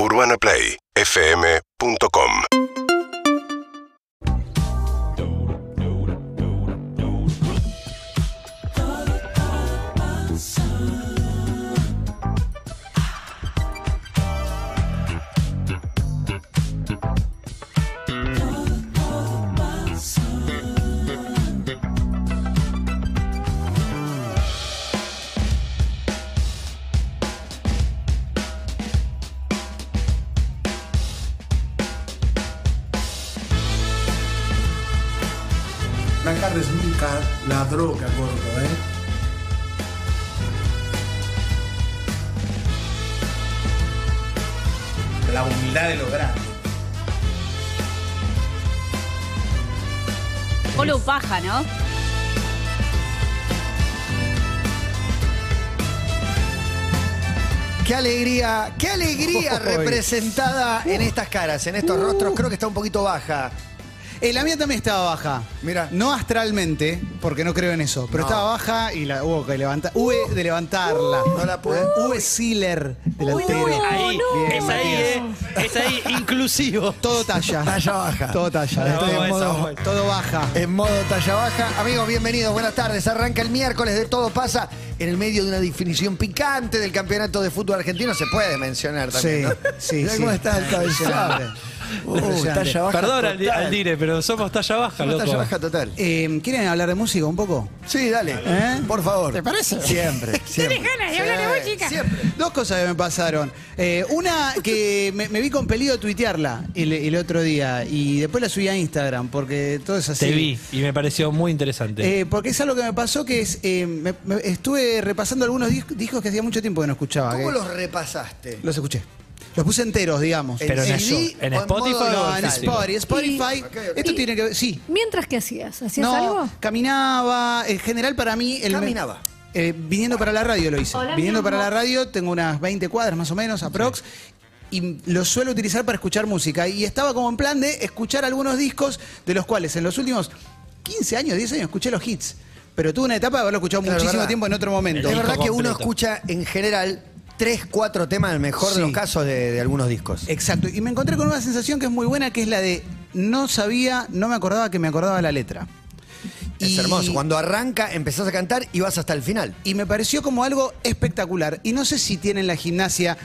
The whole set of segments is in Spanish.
UrbanaPlayFM.com alegría, qué alegría representada en estas caras, en estos rostros. Creo que está un poquito baja. Eh, la mía también estaba baja. Mira. No astralmente, porque no creo en eso, pero No. estaba baja y la hubo que levantar. V de levantarla. No la pude. V Sealer, delantero. Ahí, Bien, es ahí, eh. Es ahí, inclusivo. Todo talla. Talla baja. Todo talla. Estoy Todo, en modo, todo baja. en modo talla baja. Amigos, bienvenidos, buenas tardes. Arranca el miércoles de Todo Pasa en el medio de una definición picante del campeonato de fútbol argentino. Se puede mencionar también, Sí, ¿no? sí, Mirá sí. cómo está el cabezado. Uh, talla baja Perdón al, total. al dire, pero somos talla baja, Somos loco. talla baja total. Eh, ¿Quieren hablar de música un poco? Sí, dale. ¿Eh? Por favor. ¿Te parece? Siempre, siempre. ganas de hablar de música? Siempre. Dos cosas que me pasaron. Eh, una que me, me vi compelido a tuitearla el, el otro día y después la subí a Instagram porque todo es así. Te vi y me pareció muy interesante. Eh, porque es algo que me pasó que es. eh, me- me- estuve repasando algunos dis- discos que hacía mucho tiempo que no escuchaba. ¿Cómo que- los repasaste? Los escuché. Los puse enteros, digamos. Pero en, CD en Spotify No, en? Spotify. Spotify. Esto tiene que ver. Sí. Mientras que hacías, ¿hacías No, algo? caminaba. En general, para mí. El me- Caminaba. eh, viniendo para la radio lo hice. Hola, viniendo para la radio, tengo unas 20 cuadras más o menos, aprox. Y lo suelo utilizar para escuchar música. Y estaba como en plan de escuchar algunos discos, de los cuales en los últimos 15 años, 10 años, escuché los hits. Pero tuve una etapa de haberlo escuchado Claro, muchísimo verdad. tiempo en otro momento. Es verdad que uno escucha en general tres, cuatro temas en el mejor de Sí. los casos de, de algunos discos. Exacto. Y me encontré con una sensación que es muy buena, que es la de no sabía, no me acordaba que me acordaba la letra. Es Y- hermoso. Cuando arranca, empezás a cantar y vas hasta el final. Y me pareció como algo espectacular. Y no sé si tienen la gimnasia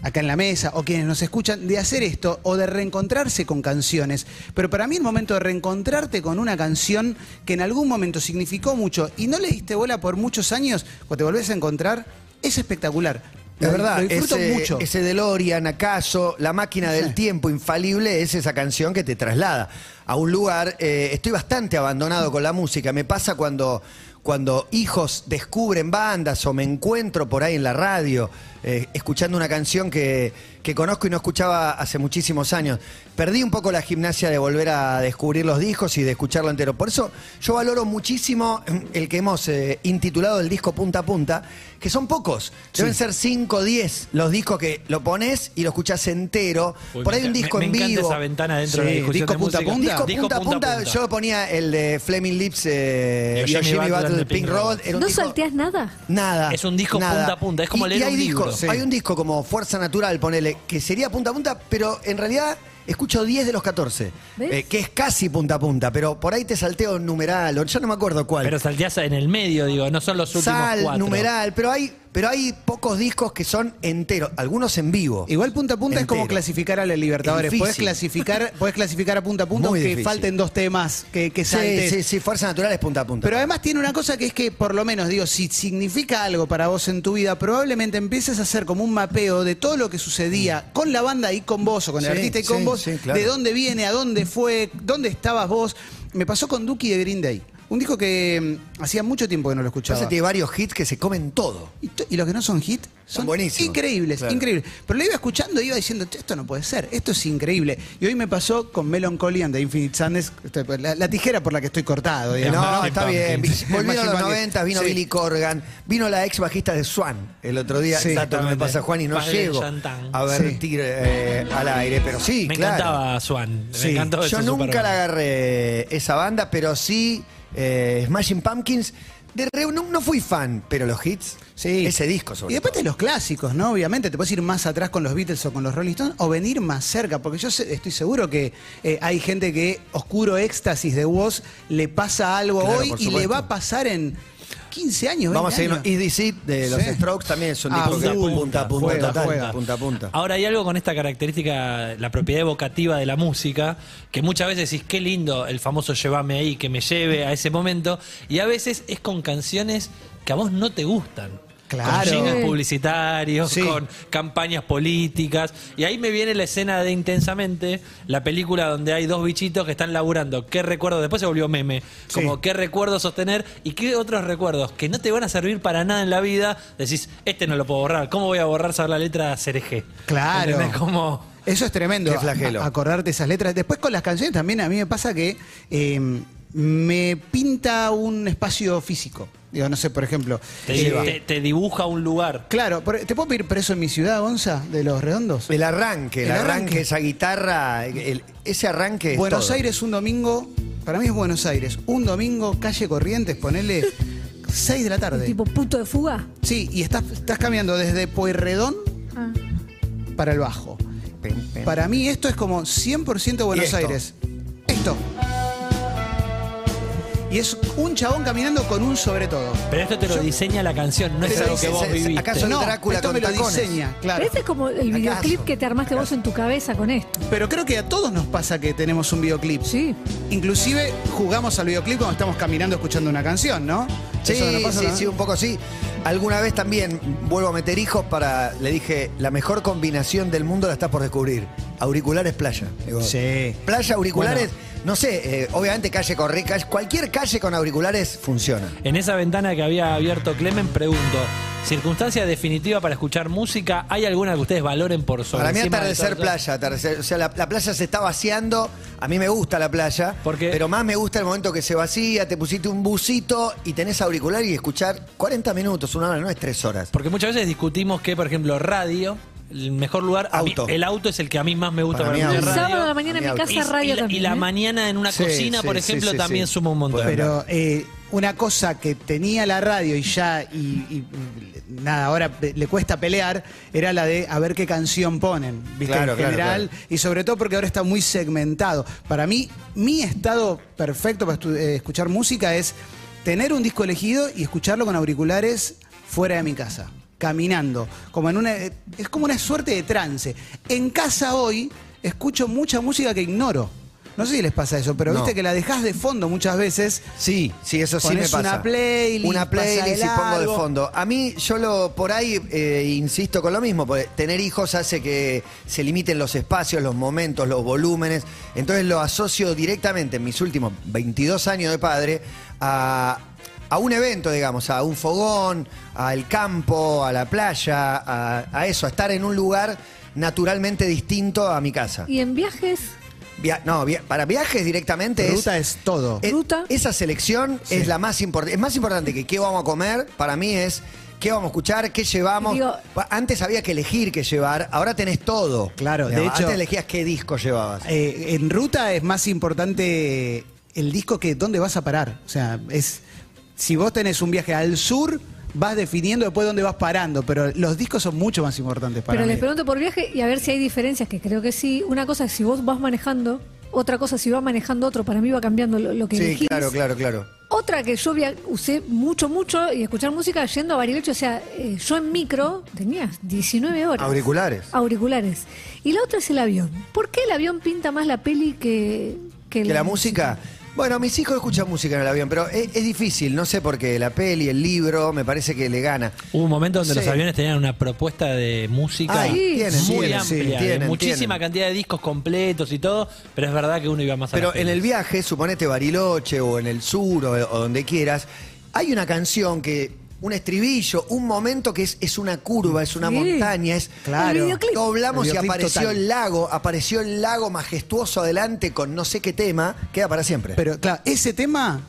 acá en la mesa o quienes nos escuchan de hacer esto o de reencontrarse con canciones. Pero para mí el momento de reencontrarte con una canción que en algún momento significó mucho y no le diste bola por muchos años, cuando te volvés a encontrar, es espectacular. Es Lo- verdad, Lo disfruto ese, mucho. ese DeLorean, acaso, la máquina del tiempo infalible es esa canción que te traslada a un lugar. eh, estoy bastante abandonado con la música. Me pasa cuando, cuando hijos descubren bandas o me encuentro por ahí en la radio eh, escuchando una canción que, que conozco y no escuchaba hace muchísimos años. Perdí un poco la gimnasia de volver a descubrir los discos y de escucharlo entero. Por eso yo valoro muchísimo el que hemos eh, intitulado el disco punta a punta, que son pocos. Deben ser 5 o 10 los discos que lo pones y lo escuchas entero. Uy, por ahí me un disco me- en me encanta vivo. esa ventana dentro de Sí, la discusión disco de punta punta. Disco, Disco punta a punta, yo ponía el de Fleming Lips eh, Y y Jimmy Battle de de Pink Pink Road. Road. Era un ¿No disco- salteás nada? Nada. Es un disco nada. punta a punta, es como Y- leer y hay un discos- libro. Sí. Hay un disco como Fuerza Natural, ponele, que sería punta a punta, pero en realidad escucho 10 de los 14. ¿Ves? eh, que es casi punta a punta, pero por ahí te salteo un numeral, o ya no me acuerdo cuál. Pero salteás en el medio, digo, no son los últimos Sal, cuatro. numeral, pero hay, pero hay pocos discos que son enteros, algunos en vivo. Igual punta a punta es como clasificar a la Libertadores. Es Podés difícil. clasificar, podés clasificar a punta a punta Muy aunque difícil. falten dos temas que, que Sí, saltes. sí, sí, Fuerza Natural es punta a punta. Pero además tiene una cosa que es que, por lo menos, digo, si significa algo para vos en tu vida, probablemente empieces a hacer como un mapeo de todo lo que sucedía con la banda y con vos, o con el Sí, artista y con sí, vos, sí, claro. de dónde viene, a dónde fue, dónde estabas vos. Me pasó con Duki de Green Day. Un disco que mm, hacía mucho tiempo que no lo escuchaba. Pasa que tiene varios hits que se comen todo. Y, to- y los que no son hit son buenísimos. increíbles, Claro. increíbles. Pero lo iba escuchando y iba diciendo, "Che, esto no puede ser, esto es increíble. Y hoy me pasó con Melancholy and the Infinite Sadness, esto- la, la tijera por la que estoy cortado, digamos. No, Smashing está bien. Pumpkins. Volvieron a los Smashing 90, vino Sí. Billy Corgan, vino la ex bajista de Swan el otro día. Sí, me exactamente. pasa Juan y no Padre de llego Chantan. a vertir eh, al aire, pero sí, Me claro. encantaba Swan. Sí. Me encantó Yo nunca Superman. la agarré esa banda, pero sí eh, Smashing Pumpkins De Reu no, no fui fan, pero los hits, Sí. ese disco sobre Y después todo. de los clásicos, ¿no? Obviamente, te puedes ir más atrás con los Beatles o con los Rolling Stones o venir más cerca, porque yo estoy seguro que eh, hay gente que Oscuro Éxtasis de Woz le pasa algo Claro, hoy y le va a pasar en 15 años, 20 Vamos a seguir. EDC de los Sí. Strokes también es un Ah, disco que punta a punta, Juega, total, juega. punta a punta. Ahora hay algo con esta característica, la propiedad evocativa de la música, que muchas veces decís, qué lindo el famoso llévame ahí, que me lleve a ese momento, y a veces es con canciones que a vos no te gustan. Claro. Con jingles publicitarios, Sí. con campañas políticas. Y ahí me viene la escena de Intensamente, la película donde hay dos bichitos que están laburando. ¿Qué recuerdos? Después se volvió meme. Como Sí. qué recuerdos sostener y qué otros recuerdos que no te van a servir para nada en la vida. Decís, este no lo puedo borrar. ¿Cómo voy a borrar saber la letra cereje? Claro. ¿Entendés? Como. Eso es tremendo. Flagelo. acordarte esas letras. Después con las canciones también a mí me pasa que eh, me pinta un espacio físico. Digo, no sé, por ejemplo. Te, eh, te- te dibuja un lugar. Claro, ¿te puedo pedir preso en mi ciudad, Gonza, de los redondos? El arranque, el, El arranque, arranque. esa guitarra, el- ese arranque es Buenos todo. Aires un domingo, para mí es Buenos Aires, un domingo, calle Corrientes, ponele 6 de la tarde. Tipo puto de fuga. Sí, y estás, estás cambiando desde Pueyrredón Ah. para el Bajo. Para mí esto es como 100% Buenos esto? Aires. Esto. Y es un chabón caminando con un sobre todo. Pero esto te lo Yo- diseña la canción, no es Pero algo que vos se- viviste. ¿acaso el no, Drácula esto con me lo tacones? diseña, claro. Pero ese es como el videoclip ¿Acaso? que te armaste vos en tu cabeza con esto. Pero creo que a todos nos pasa que tenemos un videoclip. Sí. Inclusive jugamos al videoclip cuando estamos caminando escuchando una canción, ¿no? Sí, ¿Eso no pasa, sí, no? sí, un poco sí. Alguna vez también vuelvo a meter hijos para. Le dije, la mejor combinación del mundo la estás por descubrir. Auriculares playa. Digo, Sí. Playa, auriculares, no sé, eh, obviamente calle Corrica, cualquier calle con auriculares funciona. En esa ventana que había abierto Clemen, pregunto, ¿circunstancia definitiva para escuchar música? ¿Hay alguna que ustedes valoren por sobre Para mí atardecer playa, atardecer, o sea, la, la playa se está vaciando, a mí me gusta la playa, ¿Por qué? pero más me gusta el momento que se vacía, te pusiste un busito y tenés auricular y escuchar 40 minutos, una hora, no es tres horas. Porque muchas veces discutimos que, por ejemplo, radio, el mejor lugar, a mí- Auto. el auto es el que a mí más me gusta Para para, mí, auto. radio. Sábado a la mañana en mi casa Y- radio y, la, también. y la ¿eh? mañana en una Sí, cocina, sí, por sí, ejemplo, sí, también sí. suma un montón. Pero eh, una cosa que tenía la radio y ya, y, y, nada, ahora pe- le cuesta pelear, era la de a ver qué canción ponen, ¿viste? Claro, en claro, general, y sobre todo porque ahora está muy segmentado. Para mí, mi estado perfecto para estu- eh, escuchar música es tener un disco elegido y escucharlo con auriculares fuera de mi casa, caminando, como en una, eh, es como una suerte de trance. En casa hoy escucho mucha música que ignoro. No sé si les pasa eso, pero No. viste que la dejás de fondo muchas veces Sí, sí, eso sí me pasa. una playlist, Una playlist y pongo de fondo. A mí, yo lo por ahí eh, insisto con lo mismo, porque tener hijos hace que se limiten los espacios, los momentos, los volúmenes. Entonces lo asocio directamente en mis últimos 22 años de padre a, a un evento, digamos, a un fogón, al campo, a la playa, a, a eso, a estar en un lugar naturalmente distinto a mi casa. Y en viajes, Via- no, via- para viajes directamente es... Ruta es todo. Eh, Ruta. Esa selección es la más importante. Es más importante que qué vamos a comer, para mí es qué vamos a escuchar, qué llevamos. Digo- Pa- Antes había que elegir qué llevar, ahora tenés todo. Claro, de Digamos, hecho- Antes elegías qué disco llevabas. Eh, en ruta es más importante el disco que dónde vas a parar. O sea, es si vos tenés un viaje al sur, vas definiendo después dónde vas parando, pero los discos son mucho más importantes para pero mí. les pregunto por viaje y a ver si hay diferencias, que creo que sí. Una cosa es si vos vas manejando, otra cosa si vas manejando otro, para mí va cambiando lo, lo que sí, elegís. claro, claro, claro. Otra que yo via- usé mucho, mucho y escuchar música yendo a Bariloche, o sea, eh, yo en micro tenía 19 horas. Auriculares. Auriculares. Y la otra es el avión. ¿Por qué el avión pinta más la peli que, que, Que la música. Bueno, mis hijos escuchan música en el avión, pero es, es difícil, no sé por qué. La peli, el libro, me parece que le gana. Hubo un momento donde Sí. los aviones tenían una propuesta de música tienen, muy tienen, amplia, sí, de tienen, muchísima tienen. cantidad de discos completos y todo, pero es verdad que uno iba más a Pero las en el viaje, suponete Bariloche o en el sur o, o donde quieras, hay una canción que, un estribillo, un momento que es, es una curva, es una Sí. montaña, es... Claro. El videoclip. Doblamos El y videoclip apareció total. el lago, apareció el lago majestuoso adelante con no sé qué tema, queda para siempre. Pero claro, ese tema,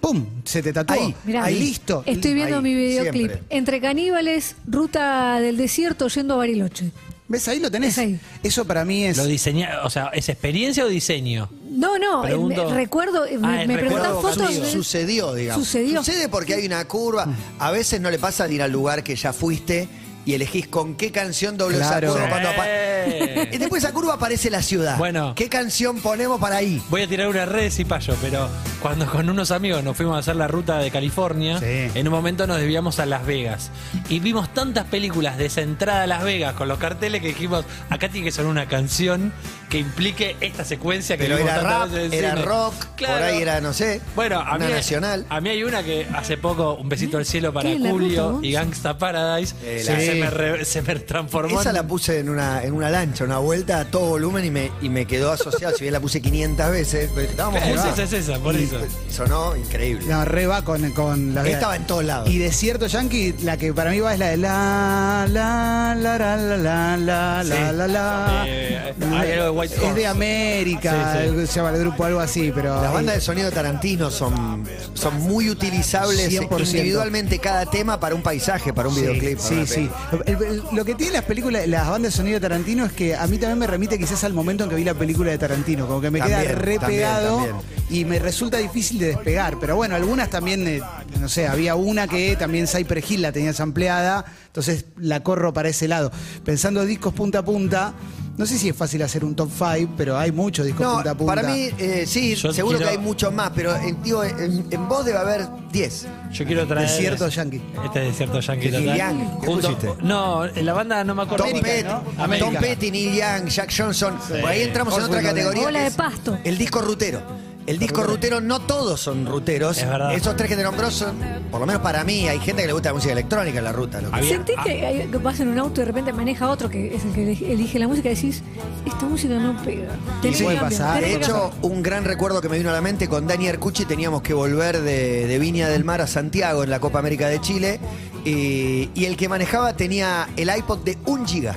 ¡pum! Se te tatuó. Ahí, Mirá, ahí listo. Estoy viendo Ahí, mi videoclip. siempre. Entre caníbales, ruta del desierto yendo a Bariloche. ¿Ves? Ahí lo tenés. Es ahí. Eso para mí es. Lo diseña, o sea, ¿es experiencia o diseño? No, no, no, Pregunto- me- recuerdo, eh, Ah, me, recuerdo preguntan fotos. Sucedió, digamos. Sucedió. Sucede porque hay una curva. A veces no le pasa de ir al lugar que ya fuiste y elegís con qué canción doble Claro. esa curva cuando Eh. Y después esa curva aparece la ciudad. Bueno. ¿Qué canción ponemos para ahí? Voy a tirar una red de cipayo, pero cuando con unos amigos nos fuimos a hacer la ruta de California, Sí. en un momento nos desviamos a Las Vegas. Y vimos tantas películas de esa entrada a Las Vegas con los carteles que dijimos, acá tiene que sonar una canción que implique esta secuencia que Pero vimos era tantas rap, veces en era cine. rock, Claro. por ahí era, no sé, Bueno, a una mí, nacional. a mí hay una que hace poco, un besito al cielo para ¿Qué, la ruta, Julio y Gangsta Paradise, Eh, la- se me re- se me transformó Esa en- la puse en una, en una lancha, una vuelta a todo volumen y me, y me quedó asociado. si bien la puse 500 veces, pero estábamos Esa, juntos. esa, esa, por Y eso. Sonó increíble. No, re va con, con la Estaba en todos lados. Y Desierto Yankee, la que para mí va es la de la la la la la la la Sí. la la la. Eh, Es de. América, Sí, sí. se llama el grupo algo así, pero. Las bandas de sonido Tarantino son, son muy utilizables 100%. individualmente cada tema para un paisaje, para un videoclip. Sí, sí. Peli. El- el- lo que tienen las películas, las bandas de sonido de Tarantino es que a mí también me remite quizás al momento en que vi la película de Tarantino, como que me queda re también, pegado también. y me resulta difícil de despegar. Pero bueno, algunas también, eh, no sé, había una que también Cyper Hill la tenía ampliada, entonces la corro para ese lado. Pensando discos punta a punta, no sé si es fácil hacer un top 5, pero hay muchos discos No, punta a punta. para mí, eh, sí, Yo seguro quiero- que hay muchos más, pero eh, digo, en, en vos debe haber 10. Yo quiero traer. Desierto Yankee. Este es Desierto Yankee Neil total. Young, ¿qué Junto- pusiste? No, en la banda no me acuerdo. Tom Petty, ¿no? América. Tom Petty, Neil Young, Jack Johnson. Por ahí entramos en otra categoría. Ola que de es pasto. El disco rutero. El disco rutero, no todos son ruteros. Es verdad. Esos tres que te nombró son, por lo menos para mí, hay gente que le gusta la música electrónica en la ruta. lo que- Había- ¿Sentís que, hay- que vas en un auto y de repente maneja otro que es el que elige- elige la música y decís, esta música no pega? Tenés que puede cambiar, pasar. tenés De que hecho, cambiar. un gran recuerdo que me vino a la mente con Dani Arcucci teníamos que volver de, de Viña del Mar a Santiago en la Copa América de Chile y, y el que manejaba tenía el iPod de un giga.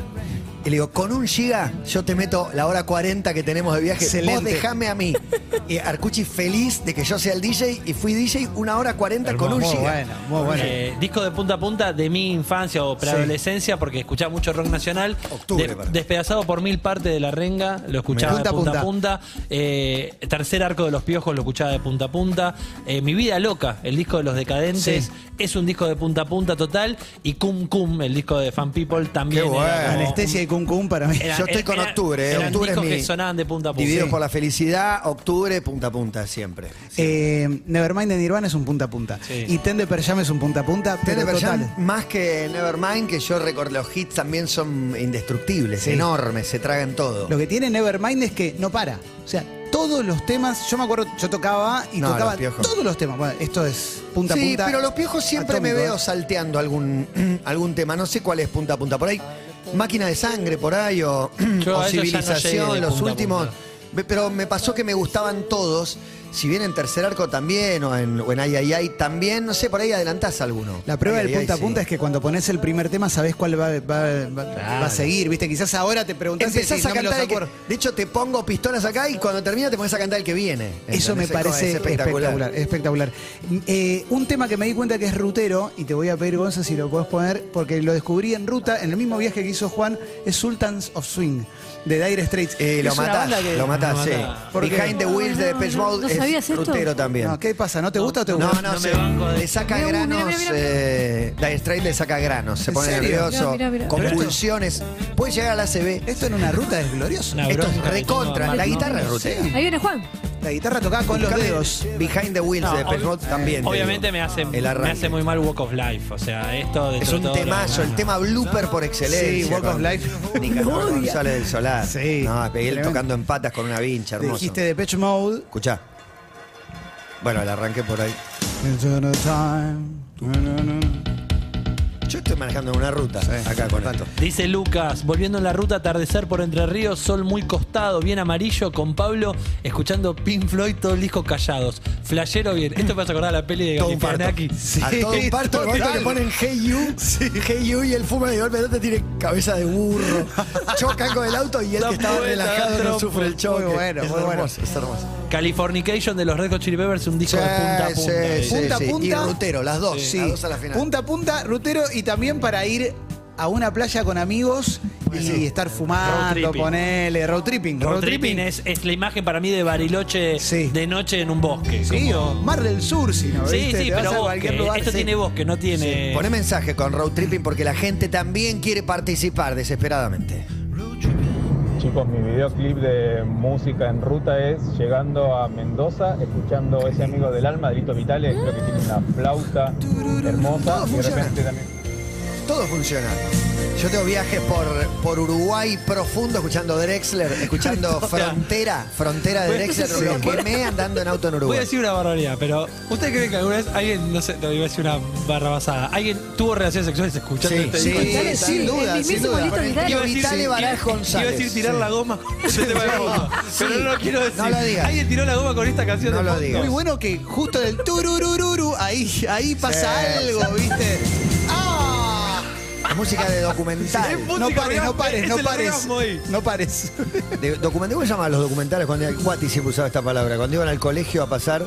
Y le digo, con un giga yo te meto la hora 40 que tenemos de viaje. Excelente. Vos dejame a mí. Y Arcucci feliz de que yo sea el DJ y fui DJ una hora 40 con un Muy giga. bueno, muy bueno. Eh, disco de punta a punta de mi infancia o preadolescencia, porque escuchaba mucho rock nacional. Octubre, De- despedazado por mil partes de la renga, lo escuchaba Punta a de punta a punta. punta. Eh, tercer arco de los piojos, lo escuchaba de punta a punta. Eh, mi vida loca, el disco de los decadentes, Sí. es un disco de punta a punta total. Y Cum Cum, el disco de Fan People, también. Qué era bueno. como- Anestesia y Cum Cum para mí. Era- Yo estoy con era- octubre, eh. eran octubre es discos mi- que sonaban de punta a punta. Divididos Sí. por la felicidad, octubre, punta a punta, siempre. Eh, Nevermind de Nirvana es un punta a punta. Sí. Y Ten de Per Jam es un punta a punta, pero total. Jam, más que Nevermind, que yo recuerdo, los hits también son indestructibles, Sí. enormes, se tragan todo. Lo que tiene Nevermind es que no para. O sea, todos los temas, yo me acuerdo, yo tocaba y No, tocaba Piojos. todos los temas. Bueno, esto es punta a sí, punta. pero los piojos siempre me atómico, veo ¿eh? salteando algún, algún tema, no sé cuál es punta a punta. Por ahí, máquina de sangre, por ahí, o, Yo o a ellos ya no llegué civilización, los punta a últimos. punta. Pero me pasó que me gustaban todos. Si bien en tercer arco también, o en, o en Ay Ay Ay también, no sé, por ahí adelantás alguno. La prueba Ay, del ay, punta ay, a punta sí. es que cuando pones el primer tema sabés cuál va, va- va- va a seguir, ¿viste? Quizás ahora te preguntás si Empezás decís, a no me cantar el que, acuerdo. De hecho, te pongo pistolas acá y cuando termina te pones a cantar el que viene. Eso me parece es espectacular. espectacular. Eh, un tema que me di cuenta que es rutero, y te voy a pedir, Gonza, si lo podés poner, porque lo descubrí en ruta, en el mismo viaje que hizo Juan, es Sultans of Swing, de Dire Straits. Eh, lo matás, lo matás, sí. ¿Por qué? Behind the Wheels de No, Depeche no, Mode ¿no sabías es esto? rutero también. No, ¿Qué pasa? ¿No te gusta o te gusta? no, No se- le saca granos. mira, mira. eh, Dire Straits le saca granos. Se ¿En pone serio? nervioso. Mira, mira, mira. Convulsiones. Puede llegar a la ACB. Esto en una ruta es glorioso. Una Esto es recontra. La guitarra es rutera. Ahí viene Juan. La guitarra tocada con los dedos. Behind the Wheels No, de Depeche obvi- Mode también. te Obviamente digo. me hace, El me arranque. hace muy mal Walk of Life. O sea, esto de Es un temazo, el tema blooper por excelencia. Sí, Walk of con Life. Nicanor. González del Solar. Sí, No, pegué él tremendo. tocando en patas con una vincha, Te hermoso. dijiste de Pitch Mode. Escuchá. Bueno, el arranque por ahí. Yo estoy manejando en una ruta acá con esto. Dice Lucas, volviendo en la ruta, atardecer por Entre Ríos, sol muy costado, bien amarillo, con Pablo, escuchando Pink Floyd, todo el disco callados. Flashero bien. Esto me hace acordar a la peli de Todo un parto. Galifianakis. a todo un parto, de momento le ponen Hey You, Hey You y el fuma de golpe no tiene cabeza de burro. Chocan con el auto y él Da que estaba relajado no sufre el choque. Muy bueno, es muy bueno. hermoso, es hermoso. Californication de los Red Hot Chili Peppers, un disco de punta a Sí, punta. sí, Punta a sí. punta. Y rutero, las dos. Sí. Las dos a la final. Punta a punta, rutero y también para ir a una playa con amigos y estar fumando, tripping. ponele, road tripping. Road tripping es, es la imagen para mí de Bariloche Sí. de noche en un bosque. Sí, como- o Mar del Sur, si no, sí, ¿viste? sí, Te vas pero a cualquier bosque. lugar, Esto sí. tiene bosque, no tiene. Poné mensaje con road tripping porque la gente también quiere participar desesperadamente. Chicos, mi videoclip de música en ruta es llegando a Mendoza, escuchando ese amigo del alma, Delito Vitales, creo que tiene una flauta hermosa y de repente también. Todo funciona. Yo tengo viajes por, por Uruguay profundo escuchando Drexler, escuchando Frontera, Frontera de Voy a Drexler, decir- lo quemé andando en auto en Voy a Uruguay. decir una barbaridad, pero ¿usted cree que alguna vez alguien, no sé, no, iba a decir una barra basada, alguien tuvo relaciones sexuales escuchando Sí, este sí, disco? Sin duda, sin mismísimo duda. Lito Con el Vitale. tío Iba a decir- Vitale Baraj iba- González. Iba a decir tirar Sí. la goma con ese tema de fondo. Pero no lo quiero decir. No lo digas. Alguien tiró la goma con esta canción No de lo fondo. digas. Muy bueno que justo del tururururu, ahí, ahí pasa Sí, algo, ¿viste? La música de documental. No música pares, no pares, es no pares. No pares. De documental, ¿Cómo se llaman los documentales? Cuando Guati siempre usaba esta palabra. Cuando iban al colegio a pasar. eh,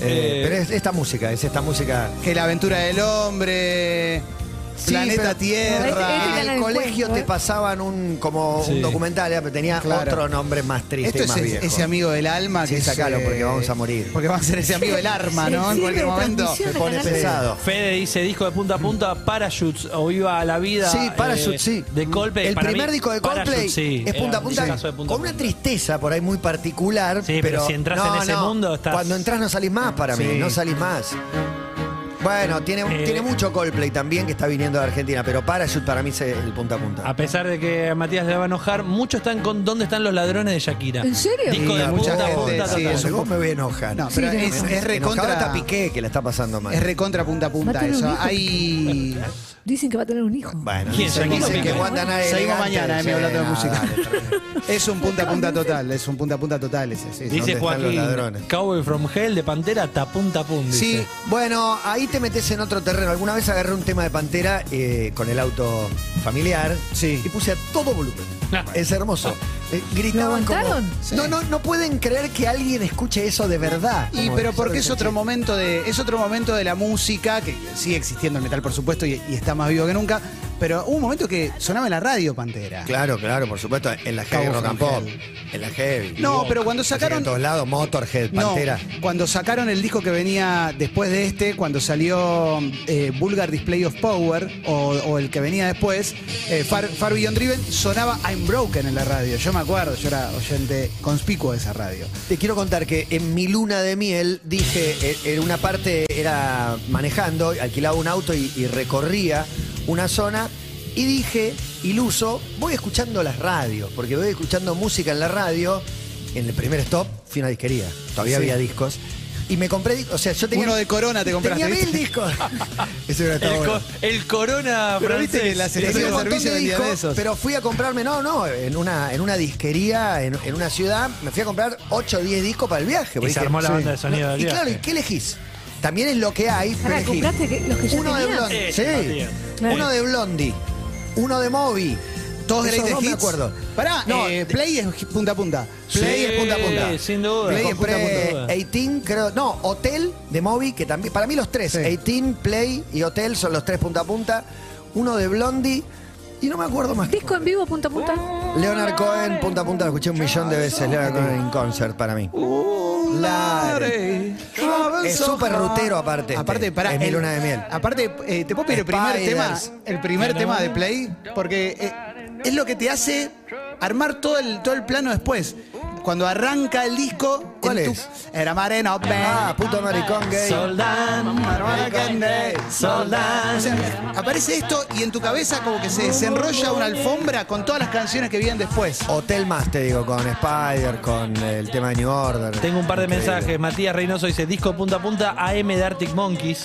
Eh. pero es esta música, es esta música. Que la aventura del hombre, Sí, planeta pero- Tierra. En el colegio te ¿eh? pasaban un como Sí. un documental, eh, pero tenía Claro. otro nombre más triste Esto y es más ese, viejo. ese amigo del alma Sí, que es, sacalo, eh, porque vamos a morir. Porque vamos a ser ese amigo del arma, ¿no? En Sí, cualquier momento. de pone pesado. Fede dice disco de punta a punta, Parachutes o Viva la Vida. Sí, Parachute, eh, sí. De Coldplay. El Para primer mí, disco de Coldplay sí, es punta a punta, un discazo de punta a con una punta. tristeza por ahí muy particular. Sí, pero si entras en ese mundo, estás- Cuando entras no salís más para mí, Sí. no salís más. Bueno, tiene, Eh, tiene mucho Coldplay también que está viniendo de Argentina, pero Parachute para mí es el punta a punta. A pesar de que a Matías le va a enojar, muchos están con ¿Dónde están los ladrones de Shakira? ¿En serio? Disco Sí, de mucha punta gente, punta sí, total. es un Vos me voy a enojar. No, Sí, pero es, es Enojado recontra. está Piqué, que la está pasando mal. Es recontra punta a punta eso. Hay. Dicen que va a tener un hijo. Bueno, ¿Quién, dicen, dicen que? Wanda es Seguimos elegante, mañana, Emi, hablando de no, música. dale. Es un punta a punta total, es un punta a punta total ese. sí, sí. Dice ¿Dónde están los Joaquín, ladrones? Cowboy from Hell de Pantera, tapun tapun. Sí, dice. Bueno, ahí te metes en otro terreno. Alguna vez agarré un tema de Pantera eh, con el auto familiar Sí. y puse a todo volumen. Ah. Es hermoso. Eh, gritaban ¿Lo como. aguantaron? No, no, no pueden creer que alguien escuche eso de verdad. Y pero porque es otro momento de es otro momento de la música que sigue existiendo el metal por supuesto y, y está más vivo que nunca, pero hubo un momento que sonaba en la radio Pantera. Claro, claro, por supuesto. En la heavy Cabo rock and from pop. Hell. En la heavy. No, pero cuando sacaron En todos lados, Motorhead, No, Pantera. cuando sacaron el disco que venía después de este, cuando salió eh, Vulgar Display of Power, o, o el que venía después, eh, Far, Far Beyond Driven, sonaba I'm Broken en la radio. Yo me acuerdo, yo era oyente conspicuo de esa radio. Te quiero contar que en mi luna de miel dije, eh, en una parte era manejando, alquilaba un auto y, y recorría una zona y dije, iluso, voy escuchando las radios, porque voy escuchando música en la radio. En el primer stop fui a una disquería, todavía Sí. había discos. Y me compré, discos, o sea, yo tenía... Uno de Corona te compraste, Tenía mil discos. Eso era El, todo. co- el Corona Pero viste que Tenía estaciones un de servicio de discos, esos. pero fui a comprarme, no, no, en una, en una disquería, en, en una ciudad, me fui a comprar 8 o 10 discos para el viaje. Y se dije, armó la sí. banda de sonido del Y claro, ¿y viaje. qué elegís? También es lo que hay, elegí ¿compraste que- los que ya uno de tenías? Blondie, Sí. Claro. uno de Blondie, uno de Moby. Todos Esos Greatest dos me acuerdo. Pará, No, eh, de- Play es punta a punta. Play Sí, es punta a punta. sin duda. Play compré punta a punta. 18, creo. No, Hotel de Moby, que también. Para mí los tres. Sí. 18, Play y Hotel son los tres punta a punta. Uno de Blondie. Y no me acuerdo más. Disco en vivo, punta a punta. Leonard Cohen, punta a punta, lo escuché un millón de veces. Leonard Cohen en concert para mí. Lare. Es súper rutero aparte. Aparte, para Es mi luna de miel. Aparte, eh, te puedo pedir el primer tema, Spiders. el primer tema de Play, porque eh, es lo que te hace armar todo el, todo el plano después. Cuando arranca el disco. ¿Cuál en tu- es? Era Marena Ah, puto maricón gay. Soldán, soldán. O sea, aparece esto y en tu cabeza como que se desenrolla una alfombra con todas las canciones que vienen después. Hotel más, te digo, con Spider, con el tema de New Order. Tengo un par de Increíble. mensajes. Matías Reynoso dice disco punta a punta AM de Arctic Monkeys.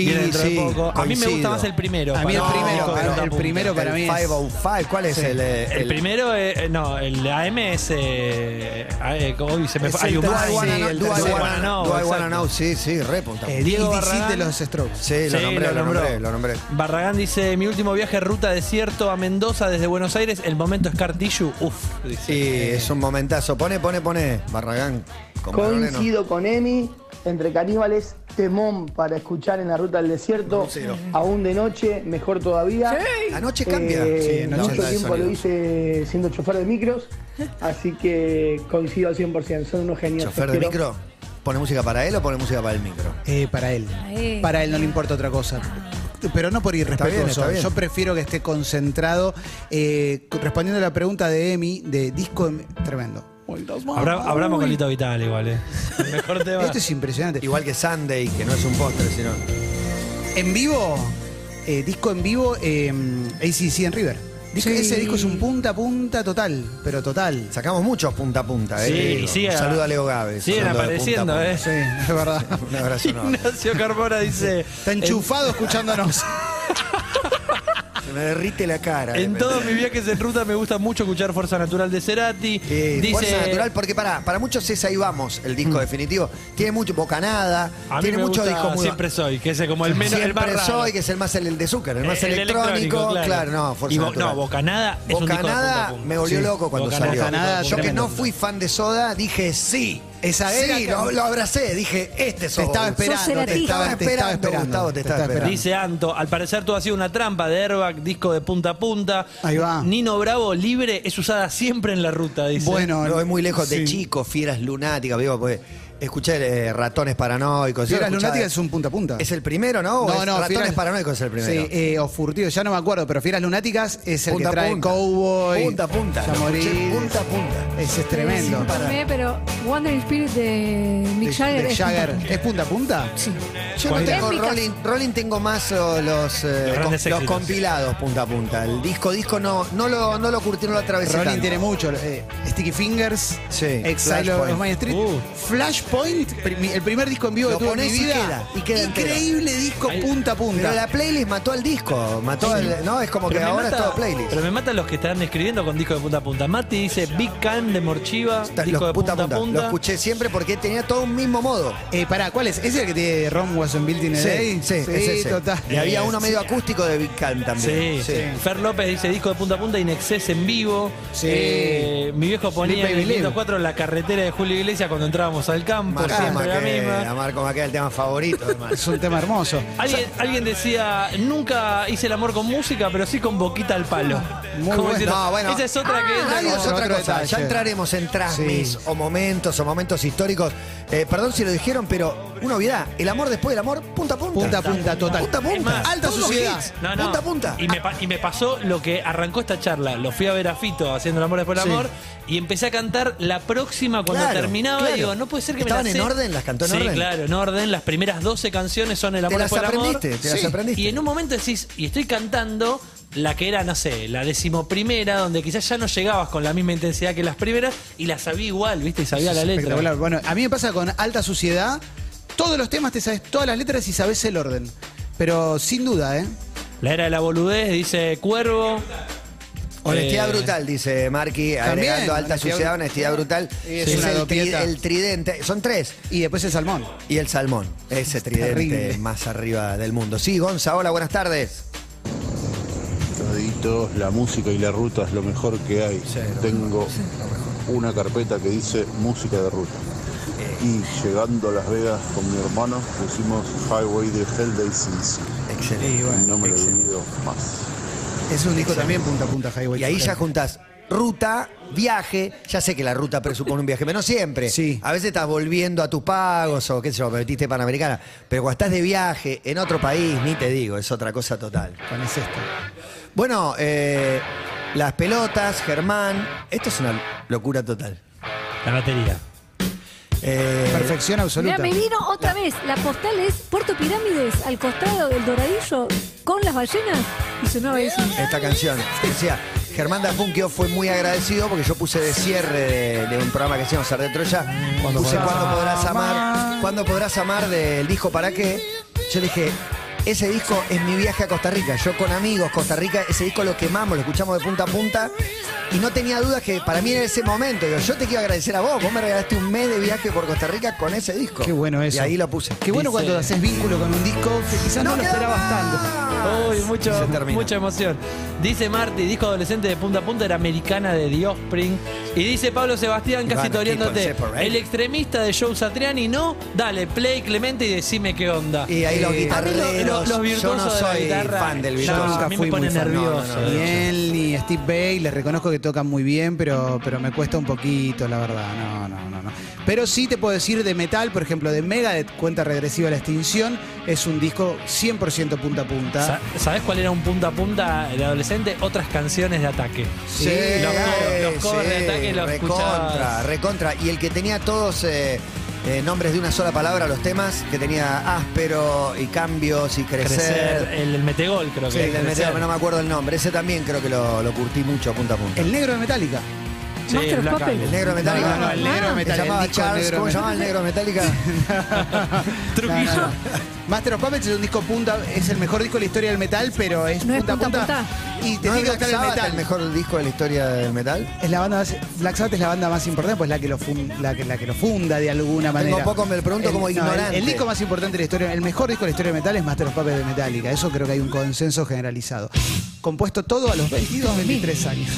Y Viene dentro sí, de poco. A mí me gusta coincido. más el primero. A mí el para primero, pero el primero para el mí es- 505, ¿cuál es Sí. el, eh, El primero, eh, no, el AM es. Eh, eh, uy, se me Es fue. Hay el un más. Wanna Sí, Know? el tercero. Wanna Know? I Wanna Know? Sí, sí, re punta. Eh, Diego Barragán. de los Strokes. Sí, lo Sí, nombré, lo lo nombró. nombré, lo nombré. Barragán dice: Mi último viaje ruta desierto a Mendoza desde Buenos Aires. El momento Scar Tissue. Uf, dice. Sí, es un momentazo. Pone, pone, pone, Barragán. Con. Coincido con Emi, entre caníbales, temón para escuchar en la ruta del desierto, aún de noche, mejor todavía. Anoche cambia. Eh, Sí, noche mucho tiempo lo hice siendo chofer de micros, así que coincido al 100%, son unos genios. ¿Chofer de quiero. micro? ¿Pone música para él o pone música para el micro? Eh, para él. Para él. Para él no le importa otra cosa. Pero no por irrespetuoso. Yo prefiero que esté concentrado. Eh, respondiendo a la pregunta de Emi, de disco. en- Tremendo. Abra- abramos con Lito Vital igual, eh. El mejor tema. Esto es impresionante. Igual que Sunday, que no es un postre, sino. En vivo, eh, disco en vivo, eh, ACC en River. Disco- Sí. Ese disco es un punta a punta total, pero total. Sacamos muchos punta a punta, ¿eh? Sí, y sigue Un a- saludo a Leo Gávez. Siguen hablando de punta a apareciendo, punta. eh. Sí, es verdad. Un abrazo enorme. Ignacio Carmona dice. Está enchufado escuchándonos. Se me derrite la cara. En todos mis viajes en ruta me gusta mucho escuchar Fuerza Natural de Cerati. Eh, dice, Fuerza natural, porque para, para muchos es ahí vamos, el disco definitivo. Tiene mucho bocanada, A mí tiene me muchos gusta discos muy. Siempre soy, que es como el menos, el más Siempre raro. soy, que es el más el, el de azúcar, el más El electrónico, electrónico, claro. no, Fuerza Y bo- natural. No, Bocanada es un disco de punta Bocanada a punta. me volvió Sí. loco cuando Bocanada, salió. Bocanada, yo que tremendo. no fui fan de Soda, dije sí. Esa era sí, que- lo, lo abracé, dije, este es Te estaba esperando, te estaba, te estaba esperando, esperando. Gustavo, te estaba esperando. Dice Anto, al parecer todo ha sido una trampa de Airbag, disco de punta a punta. Ahí va. Nino Bravo, libre, es usada siempre en la ruta, dice. Bueno, No, es muy lejos de sí. chicos, fieras lunáticas, digo, pues escuché eh, ratones paranoicos. yo Fieras escuchaba- Lunáticas es un punta a punta. ¿Es el primero, no? ¿O No, es no, Ratones Fieras- paranoicos es el primero. Sí, eh, o Furtivo, ya no me acuerdo, pero Fieras Lunáticas es el Punta a que trae punta. Cowboy. Punta a punta. Ya lo escuché punta a punta. Ese es tremendo. Sin parar. Me- pero Wandering Spirit de Mick De- Jagger. de es Jagger. punta. ¿Es punta a punta? Sí. Yo no ¿Cuál tengo es? En mi Rolling, Rolling tengo más oh, los, eh, Los grandes com- los éxitos. compilados punta a punta. El disco, disco no, no lo, no lo curtí, no lo atravesé Rolling tanto. tiene mucho. eh, Sticky Fingers, Sí, Exile Flashpoint. of Main Street, Uh. Flashpoint, pri- el primer disco en vivo Lo que tuve en mi ponés y vida. queda, y queda entero. Increíble disco Ahí- punta a Pero punta. la playlist mató al disco, mató al, no, es como Pero que me ahora mata- es todo playlist. Pero me matan los que están escribiendo con disco de punta a punta. Mati dice Big Can de Morchiva, Está- disco los de punta, a punta. Lo escuché siempre porque tenía todo un mismo modo. Eh, pará, ¿cuál es? ¿Es el que tiene Ron Built in a Sí, Day? sí, es ese. total. Y había uno medio acústico de Big Can también. Sí, Fer López dice disco de punta a punta, Inexcess en vivo. Sí. Eh, mi viejo ponía en el Live. 504 la carretera de Julio Iglesias cuando entrábamos al campo, Marco siempre la Maqueda, misma. Marco Maqueda, el tema favorito. Es un tema hermoso. Alguien, alguien decía, nunca hice el amor con música, pero sí con boquita al palo. Muy Como bueno. diciendo, No, bueno. Esa es otra que entra Radio es como- otra otro cosa. detalle. Ya entraremos en transmis Sí. o momentos o momentos históricos. Eh, perdón si lo dijeron, pero una obviedad. El amor después del amor, punta a punta. Punta a punta, total. Punta a Es punta. más, alta Todos suciedad. hits. No, no. Punta a punta. Y me, pa- y me pasó lo que arrancó esta charla. Lo fui a ver a Fito haciendo el amor después del Sí. amor y empecé a cantar la próxima cuando Claro, terminaba. claro. Y digo, no puede ser que ¿Estaban me en las sé. orden? ¿Las cantó en sí, orden? claro, en orden. Las primeras 12 canciones son el Te amor las después del amor. aprendiste, te las Sí. aprendiste. Y en un momento decís, y estoy cantando la que era, no sé, la decimoprimera, donde quizás ya no llegabas con la misma intensidad que las primeras y la sabía igual, ¿viste? Y sabía la letra. Espectacular. Bueno, a mí me pasa con Alta Suciedad. Todos los temas te sabes todas las letras y sabes el orden. Pero sin duda, ¿eh? La era de la boludez, dice Cuervo. Honestidad Eh, brutal, dice Marky, También, agregando alta honestidad suciedad, honestidad brutal. es el, tri- dopieta. el tridente. Son tres. Y después el salmón. Y el salmón, ese tridente terrible. más arriba del mundo. Sí, Gonza, hola, buenas tardes. Toditos, la música y la ruta es lo mejor que hay. Tengo una carpeta que dice música de ruta. Y llegando a Las Vegas con mi hermano pusimos Highway de Hell AC/DC. Excelente. Y no me lo he olvido más. Es un disco también punta a punta Highway. Y ahí ya juntás ruta, viaje. Ya sé que la ruta presupone un viaje, pero no siempre. Sí. A veces estás volviendo a tus pagos o qué sé yo, metiste Panamericana. Pero cuando estás de viaje en otro país, ni te digo, es otra cosa total. Con es esto. Bueno, eh, las pelotas, Germán. Esto es una locura total. La batería. Eh, Perfección Mira, absoluta. me vino otra vez. La postal es Puerto Pirámides, al costado del Doradillo, con las ballenas. Y sonaba eso. esta canción. Decía, Germán Dafunquio fue muy agradecido porque yo puse de cierre de, de un programa que llama Ser de Troya. Cuando puse podrás ¿Cuándo podrás amar? amar? ¿Cuándo podrás amar del disco para qué? Yo le dije, ese disco es mi viaje a Costa Rica. Yo con amigos, Costa Rica, ese disco lo quemamos, lo escuchamos de punta a punta. Y no tenía dudas que para mí en ese momento, digo, yo te quiero agradecer a vos. Vos me regalaste un mes de viaje por Costa Rica con ese disco. Qué bueno eso. Y ahí lo puse. Qué bueno Dice- cuando haces vínculo con un disco que quizás no, lo queda esperabas más. Uy, mucho, Se termina. mucha emoción. Dice Marty, disco adolescente de punta a punta era americana de The Offspring. Y dice Pablo Sebastián, casi a toreándote, keep on separated. el extremista de Joe Satriani, no, dale, play Clemente y decime qué onda. Y ahí los Eh, a mí lo- lo- los yo virtuosos no de la soy guitarra, fan del yo virtuoso. nunca Nunca a mí me fui pone muy fan. nervioso. No, no, no, Ni de él ni Steve Bay, les reconozco que tocan muy bien, pero, pero me cuesta un poquito, la verdad. No, no, no, no. Pero sí te puedo decir de metal, por ejemplo, de Megadeth, Cuenta Regresiva a la Extinción, es un disco 100% punta a punta. Sa- ¿Sabés cuál era un punta a punta de adolescente? Otras canciones de ataque. Sí, los covers- los covers de ataque los recontra, escuchabas. recontra. Y el que tenía todos eh, eh, nombres de una sola palabra, los temas, que tenía áspero y cambios y crecer. Crecer, el, el metegol creo Sí, que el del Crecer. metal, no me acuerdo el nombre. Ese también creo que lo, lo curtí mucho punta a punta. El negro de Metallica. Sí, Master of Puppets. El negro de Metallica. No, no, el negro de Ah. Metallica. Llamaba del Charles, ¿cómo se llamaba el negro de Metallica? Trujillo. No, no, no. Master of Puppets es un disco punta, es el mejor disco de la historia del metal, pero es No es punta a punta punta. Y te ¿No tiene es que el metal. el mejor disco de la historia del metal? Es la banda más- Black Sabbath es la banda más importante, pues la que lo, fun- la que, la que lo funda de alguna manera. poco, me lo pregunto El- como no, el- ignorante. el, disco más importante de la historia, el mejor disco de la historia de metal es Master of Puppets de Metallica. Eso creo que hay un consenso generalizado. Compuesto todo a los 22, 23 años.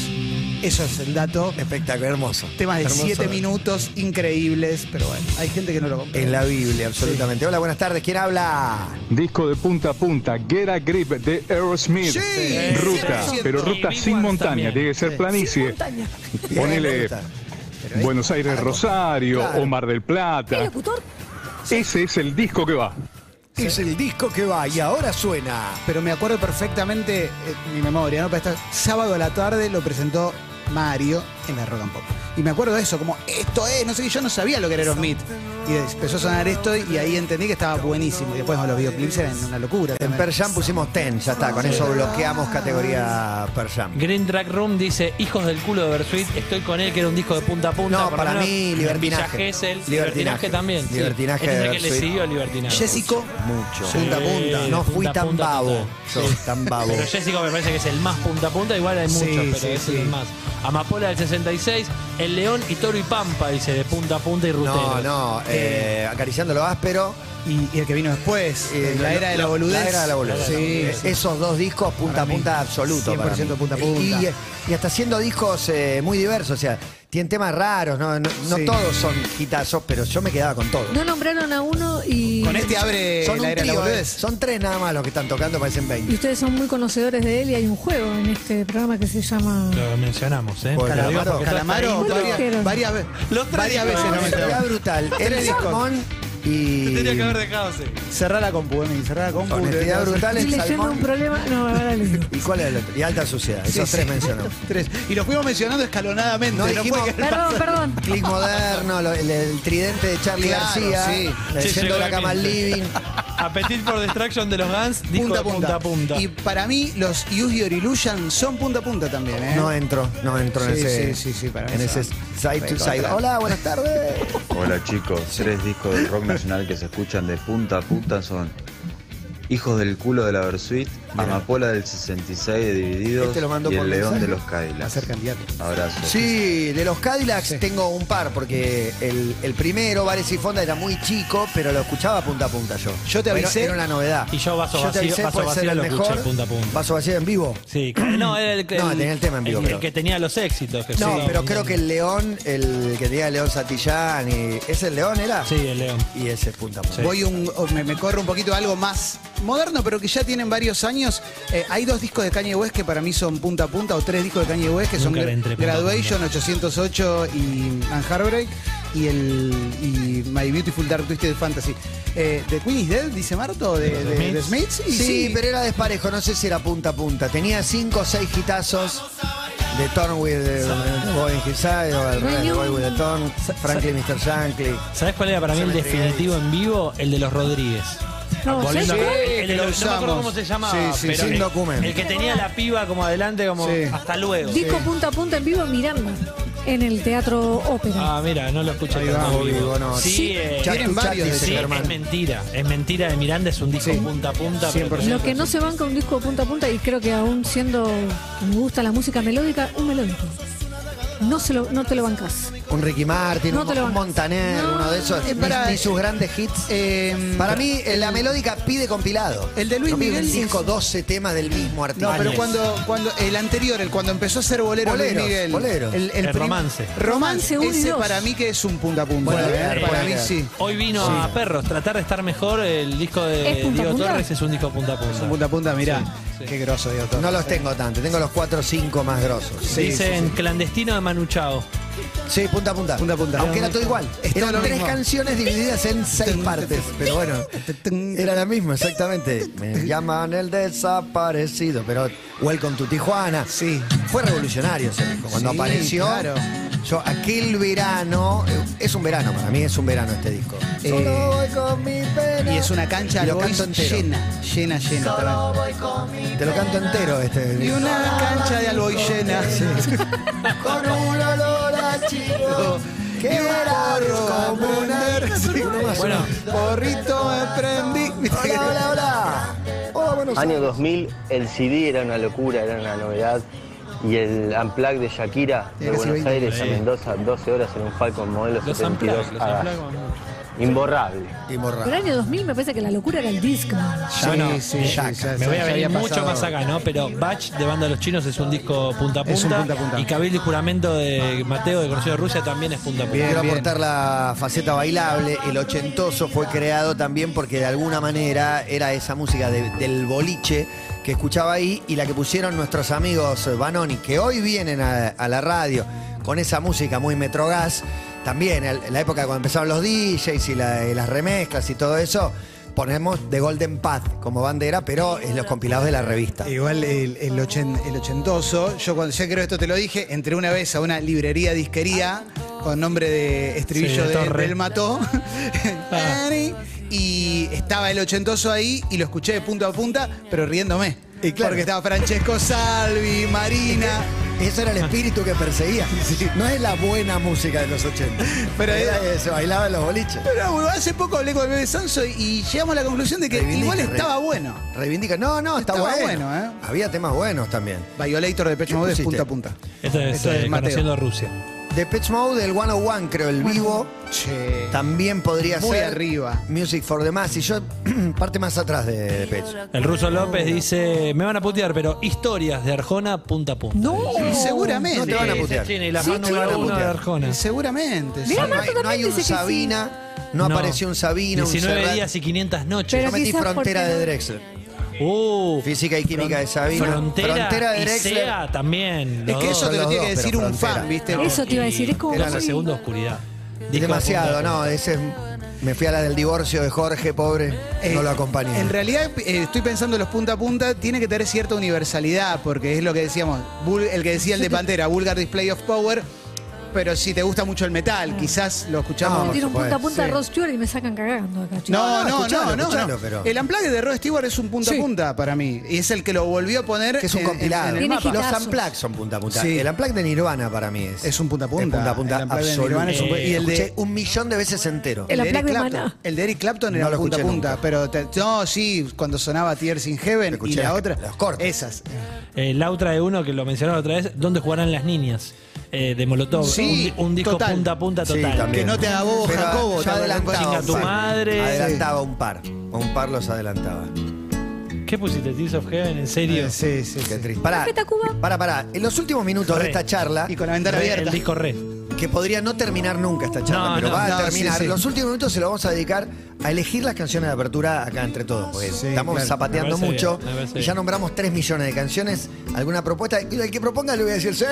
Eso es el dato. Espectacular, hermoso. Temas de Hermoso. 7 minutos, increíbles, pero bueno, hay gente que no lo compra. En la Biblia, absolutamente. Hola, buenas tardes. ¿Quién habla? Disco de punta a punta, Get a Grip de Aerosmith. Sí, ruta, 100%. pero ruta Y sin montaña, también. tiene que ser planicie. Ponele Buenos Aires, Rosario Claro. o Mar del ¿El Plata. Ese es el disco que va. Es el disco que va y ahora suena. Pero me acuerdo perfectamente, eh, mi memoria, ¿no? Para estar sábado a la tarde lo presentó Mario en la Rock and Pop. Y me acuerdo de eso, como esto es, no sé qué, yo no sabía lo que era Aerosmith. Y empezó a sonar esto y ahí entendí que estaba buenísimo. Y después con los videoclips eran una locura. En también. Per Jam pusimos Ten, ya está. Con eso bloqueamos categoría Per Jam. Green Track Room dice, Hijos del culo de Bersuit, estoy con él, que era un disco de punta a punta. No, por para menos mí, libertinaje. Villa Gesell. Libertinaje. libertinaje también. sí. Libertinaje es de que le Bersuit. siguió libertinaje. Jessico, Mucho. Punta a punta. No punta fui tan punta babo. Yo, Sí. tan babo. Pero Jessico me parece que es el más punta a punta, igual hay muchos, Sí, pero sí, ese sí. es el más. Amapola del 66, El León y Toro y Pampa, dice, de punta a punta y rutero. No, no. eh, acariciando lo áspero. y, y el que vino después, eh, la era de la boludez. La era de la boludez. Sí, Eh, sí. Esos dos discos, punta Para a mí, punta absoluto. para 100% mí. punta a Y- punta. Y, y hasta haciendo discos eh, muy diversos. O sea, tienen temas raros. No, no, no Sí. todos son hitazos, pero yo me quedaba con todos. No nombraron a uno y. Con este abre Son un la era de la trío, eh. boludez. Son tres nada más los que están tocando, parecen Y 20. ustedes son muy conocedores de él y hay un juego en este programa que se llama. Lo mencionamos, ¿eh? Por Lo digo Calamaro. porque Calamaro. ¿Cuánto varias, dijeron? varias, ve- Los tres varias veces Era brutal. Tres discos. Y. Tendría que haber dejado ese. Cerrá la compu, Emi, cerrá la compu. Honestidad brutal, Estoy leyendo un salmón. problema. No, ahora le digo. ¿Y cuál es el otro? Y alta suciedad. Esos Sí, tres sí. mencionó. Tres. Y los fuimos mencionando escalonadamente. No No, dijimos- fue que- Perdón, perdón. Click moderno, lo- el, el tridente de Charlie Claro, García, sí. le Sí, yendo llegó la cama al living. Appetite for Destruction de los Guns, disco punta a de punta. punta a punta. Y para mí, los Use Your Illusion son punta a punta también, ¿eh? No entro, no entro en Sí, ese, sí, sí, sí, para mí en ese side to side. Hola, buenas tardes. Hola chicos, tres discos de rock nacional que se escuchan de punta a punta son Hijos del culo de la Versuit, Amapola del 66 de Divididos Este lo mandó y por El León mensaje. de los Va a Cadillacs. ser candidato. Abrazo. Sí, de los Cadillacs Sí. tengo un par, porque el, el primero, Vares y Fonda, era muy chico, pero lo escuchaba punta a punta yo. Yo te Bueno, avisé. Era una novedad. Y yo Vaso Yo te Vacío- avisé, Vaso puede ser Vacío el lo escuché mejor. punta a punta. Vaso vacío en vivo. Sí, no, era el, el- No, tenía el tema en vivo, el- pero- el que tenía los éxitos. Que No, sí, pero creo que el León, el que tenía León Satillán, y, ¿ese el León era? Sí, el León. Y ese es punta a punta. Sí. Voy un, o me, me corro un poquito algo más moderno, pero que ya tienen varios años. Eh, hay dos discos de Kanye West que para mí son punta a punta, o tres discos de Kanye West que son Nunca entré Graduation, 808 y And Heartbreak, y, el, y My Beautiful Dark Twisted Fantasy. Eh, ¿The Queen is Dead, dice Marto? ¿De, de, Smiths? de Smiths? Sí, pero era desparejo, no sé si era punta a punta. Tenía cinco o seis hitazos de Torn with Boy in His Side, o el Boy with the Torn, Franklin Mr. Shankly. ¿Sabes cuál era para mí el definitivo en vivo? El de los Rodríguez. No, el de lo los- no me acuerdo usamos. cómo se llamaba, Sí, sí, pero sin el, documento. el que tenía la piba como adelante, como Sí. hasta luego. Disco punta a punta en vivo, Miranda. en el Teatro Ópera. Ah, mira, no lo escuché Ahí tanto va, en vivo. vivo, no. Sí, Sí. eh, Chat Tienen to chat, varios de dice sí, Germán. es mentira. Es mentira de Miranda, es un disco Sí. punta a punta. pero 100%. tenés Lo que no se banca un disco de punta a punta, y creo que aún siendo me gusta la música melódica, un melódico. No, se lo, no te lo bancas. Un Ricky Martin, No un, lo. Montaner, No. uno de esos. Eh, Ni- para- ni sus grandes hits. Eh, Para mí, eh, la melódica pide compilado. El de Luis No pide Miguel un disco, es- 12 temas del mismo artista. No, pero cuando, cuando el anterior, el cuando empezó a hacer boleros, Luis Boleros, Miguel. boleros. El, El prim- romance. Romance, Romance uno y ese dos. para mí que es un punta a punta. Puede ¿eh? ser, para puede mí ser. sí. Hoy vino Sí. a Perros, tratar de estar mejor. El disco ¿Es de punta a Diego punta? Torres es un disco punta a punta. Es un punta a punta, mirá. Sí. Qué grosso, Diego Torres. No los tengo tanto, tengo los 4 o 5 más grosos. Sí, Dicen sí, sí. clandestino de Manu Chao. Sí, punta a punta. Punta a punta. Aunque era todo igual. Eran tres canciones divididas en seis partes. Pero bueno, era la misma, exactamente. Me llaman el desaparecido. Pero Welcome to Tijuana. Sí. Fue revolucionario ese disco. Cuando apareció. claro. Yo, aquel verano. eh, Es un verano, para mí es un verano este disco. Eh, Solo voy con mi pena. Y es una cancha lo canto entero. llena, llena, llena. también. Te lo canto entero este. Y una cancha de alboy llena. Con un olor a chivo. Que Bueno. Porrito me prendí. Hola, hola, hola. Hola, Año Aires. 2000, el CD era una locura, era una novedad. Y el Unplugged de Shakira de Buenos 20. Aires a. Mendoza, 12 horas en un Falcon modelo los 72 Unplugged, Imborrable. Y morra. Pero el año 2000 me parece que la locura era el Discman. Bueno, sí, sí, me voy a venir había mucho pasado. más acá, ¿no? Pero Batch de Banda de los Chinos es un disco punta a punta. Es un punta a punta. Y Cabildo y Juramento de Mateo de Conocido de Rusia también es punta a punta. Bien, Quiero bien. aportar la faceta bailable. El ochentoso fue creado también porque de alguna manera era esa música de- del boliche que escuchaba ahí y la que pusieron nuestros amigos Banoni, que hoy vienen a, a la radio con esa música muy metrogas. También en la época cuando empezaron los DJs y, la- y las remezclas y todo eso, ponemos The Golden Path como bandera, pero es los compilados de la revista. Igual el, el, ochen- el ochentoso, yo cuando ya creo esto te lo dije, entré una vez a una librería disquería con nombre de estribillo Sí, de de, del Mató. Ah. y estaba el ochentoso ahí y lo escuché de punta a punta, pero riéndome. Y claro. Porque estaba Francesco Salvi, Marina. Ese era el espíritu que perseguía. No es la buena música de los 80. Pero era, era- se bailaba en los boliches. Pero bueno, hace poco hablé con el bebé Sanso y llegamos a la conclusión de que Reivindica, igual estaba bueno. Reivindica. No, no, Estaba bueno. bueno, ¿eh? Había temas buenos también. Violator de ¿Qué Pecho pusiste? punta a punta. Esto es, Esto es eh, Mateo. Conociendo a Rusia. The Pitch Mode, el 101, creo, el vivo. Che. También podría Muy ser. arriba. Music for the Mass. Y yo, parte más atrás de, de Pitch. El ruso López dice, me van a putear, pero historias de Arjona punta a punta. No. Y seguramente. No te van a putear. sí, y la Sí, fan te van a número uno de putear. Arjona. Seguramente. sí. No, hay, Marto no hay también un dice que sí. Sabina, no, No. apareció un Sabina, un 19 Serrat. días y 500 noches. Pero Yo metí quizás Frontera de no- Drexler. Uh, Física y química de Sabina. Frontera, de y Drexler. También. Es que dos. eso te lo tiene que decir un Frontera. fan, ¿viste? No, Eso te iba a y decir, es como- Era la segunda oscuridad. Demasiado, no, ese es- me fui a la del divorcio de Jorge, pobre, Eh, no lo acompañé. En realidad, eh, estoy pensando los punta a punta, tiene que tener cierta universalidad, porque es lo que decíamos, Bul- el que decía el de Pantera, Vulgar Display of Power, pero si te gusta mucho el metal, quizás lo escuchamos. No, Tiene un punta a punta sí. Rod Stewart y me sacan cagando acá, chicos. No, No, no, no, escuchalo, no, no, escuchalo, no. pero- El Unplugged de Rod Stewart es un punta Sí. a punta para mí. Y es el que lo volvió a poner que es un en- en- compilado. en el Tiene mapa. Los hitazos. Unplugged son punta a punta. Sí. El Unplugged de Nirvana para mí es. Es un punta a punta. Es punta a punta El Unplugged de absoluto. Nirvana es un- Eh, y el de- Escuché un millón de veces entero. El de Unplugged Eric de Clapton. Maná. El de Eric Clapton No era lo punta a escuché punta, nunca. pero te- no, sí, cuando sonaba Tears in Heaven y Escuché la las- otra. los cortes. Esas. Eh, la otra de uno que lo mencionaron otra vez, ¿dónde jugarán las niñas? Eh, de Molotov. Sí, un, un disco total. punta a punta total. Que no te haga bobo, Pero Jacobo, ya adelantaba un tu par. madre. Adelantaba un par. A un par los adelantaba. ¿Qué pusiste? Tears of Heaven, ¿en serio? Eh, Sí, sí, Qué triste. Pará, pará, pará. En los últimos minutos de esta charla, Y con la ventana Re, abierta. El disco re. Que podría no terminar nunca esta charla, No, pero no, va a terminar. sí, sí. Los últimos minutos se los vamos a dedicar a elegir las canciones de apertura acá entre todos, porque Sí, estamos claro. zapateando Me parece mucho bien, me parece y ya bien. nombramos 3 millones de canciones. ¿Alguna propuesta? Y el que proponga le voy a decir, ¡sí!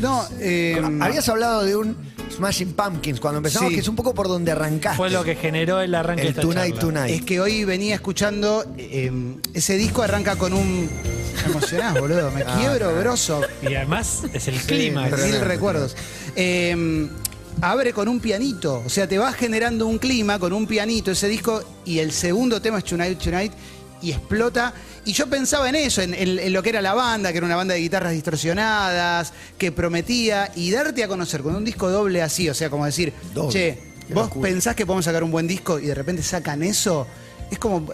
No, eh, Habías hablado de un Smashing Pumpkins cuando empezamos, Sí. que es un poco por donde arrancaste. Fue lo que generó el arranque de el esta Tonight charla. Tonight. es que hoy venía escuchando. eh, ese disco arranca con un. Emocionás, boludo. Me Ah, quiebro, claro. grosso. Y además es el Sí, clima. Mil recuerdos. Eh, abre con un pianito. O sea, te va generando un clima con un pianito ese disco. Y el segundo tema es Tonight Tonight. y explota. Y yo pensaba en eso, en, en- en lo que era la banda, que era una banda de guitarras distorsionadas, que prometía, y darte a conocer con un disco doble así, o sea, como decir, Doble. che, Qué vos locura. pensás que podemos sacar un buen disco y de repente sacan eso. Es como,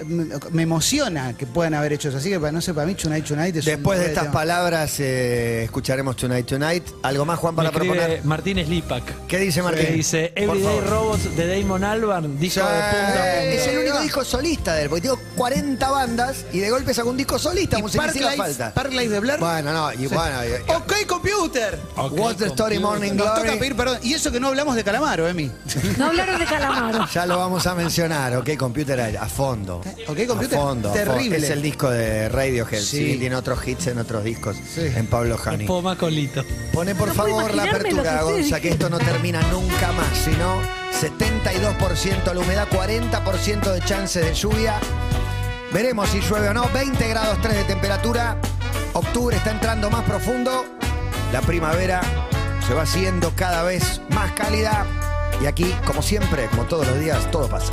me, emociona que puedan haber hecho eso. Así que, para- no sé, para mí Tonight Tonight es un Después de estas tema. palabras, eh, escucharemos Tonight Tonight. ¿Algo más, Juan, Me para escribe proponer? Martín Slipak. ¿Qué dice Martín? Que dice Everyday. Robots de Damon Albarn, disco Sí, de punta es el único disco solista de él, porque tiene 40 bandas y de golpe sacó un disco solista, Y como si le Park hiciera Life- falta. Park Life de Blair. Bueno, no, y bueno, y- Ok, computer. Ok, What's the Story computer. Morning Nos toca Glory. pedir perdón. Y eso que no hablamos de Calamaro, Emi. No hablaron de Calamaro. Ya lo vamos a mencionar, ok, computer a, a fondo. Ok, Computer, A fondo, a fondo. terrible. Es el disco de Radiohead, sí. Sí. tiene otros hits en otros discos, en Pablo poco más colito. Pone por No favor la que apertura, ustedes Gonza, que esto no termina nunca más, sino 72% la humedad, 40% de chance de lluvia. Veremos si llueve o no. 20 grados 3 de temperatura. Octubre está entrando más profundo. La primavera se va haciendo cada vez más cálida. Y aquí, como siempre, como todos los días, todo pasa.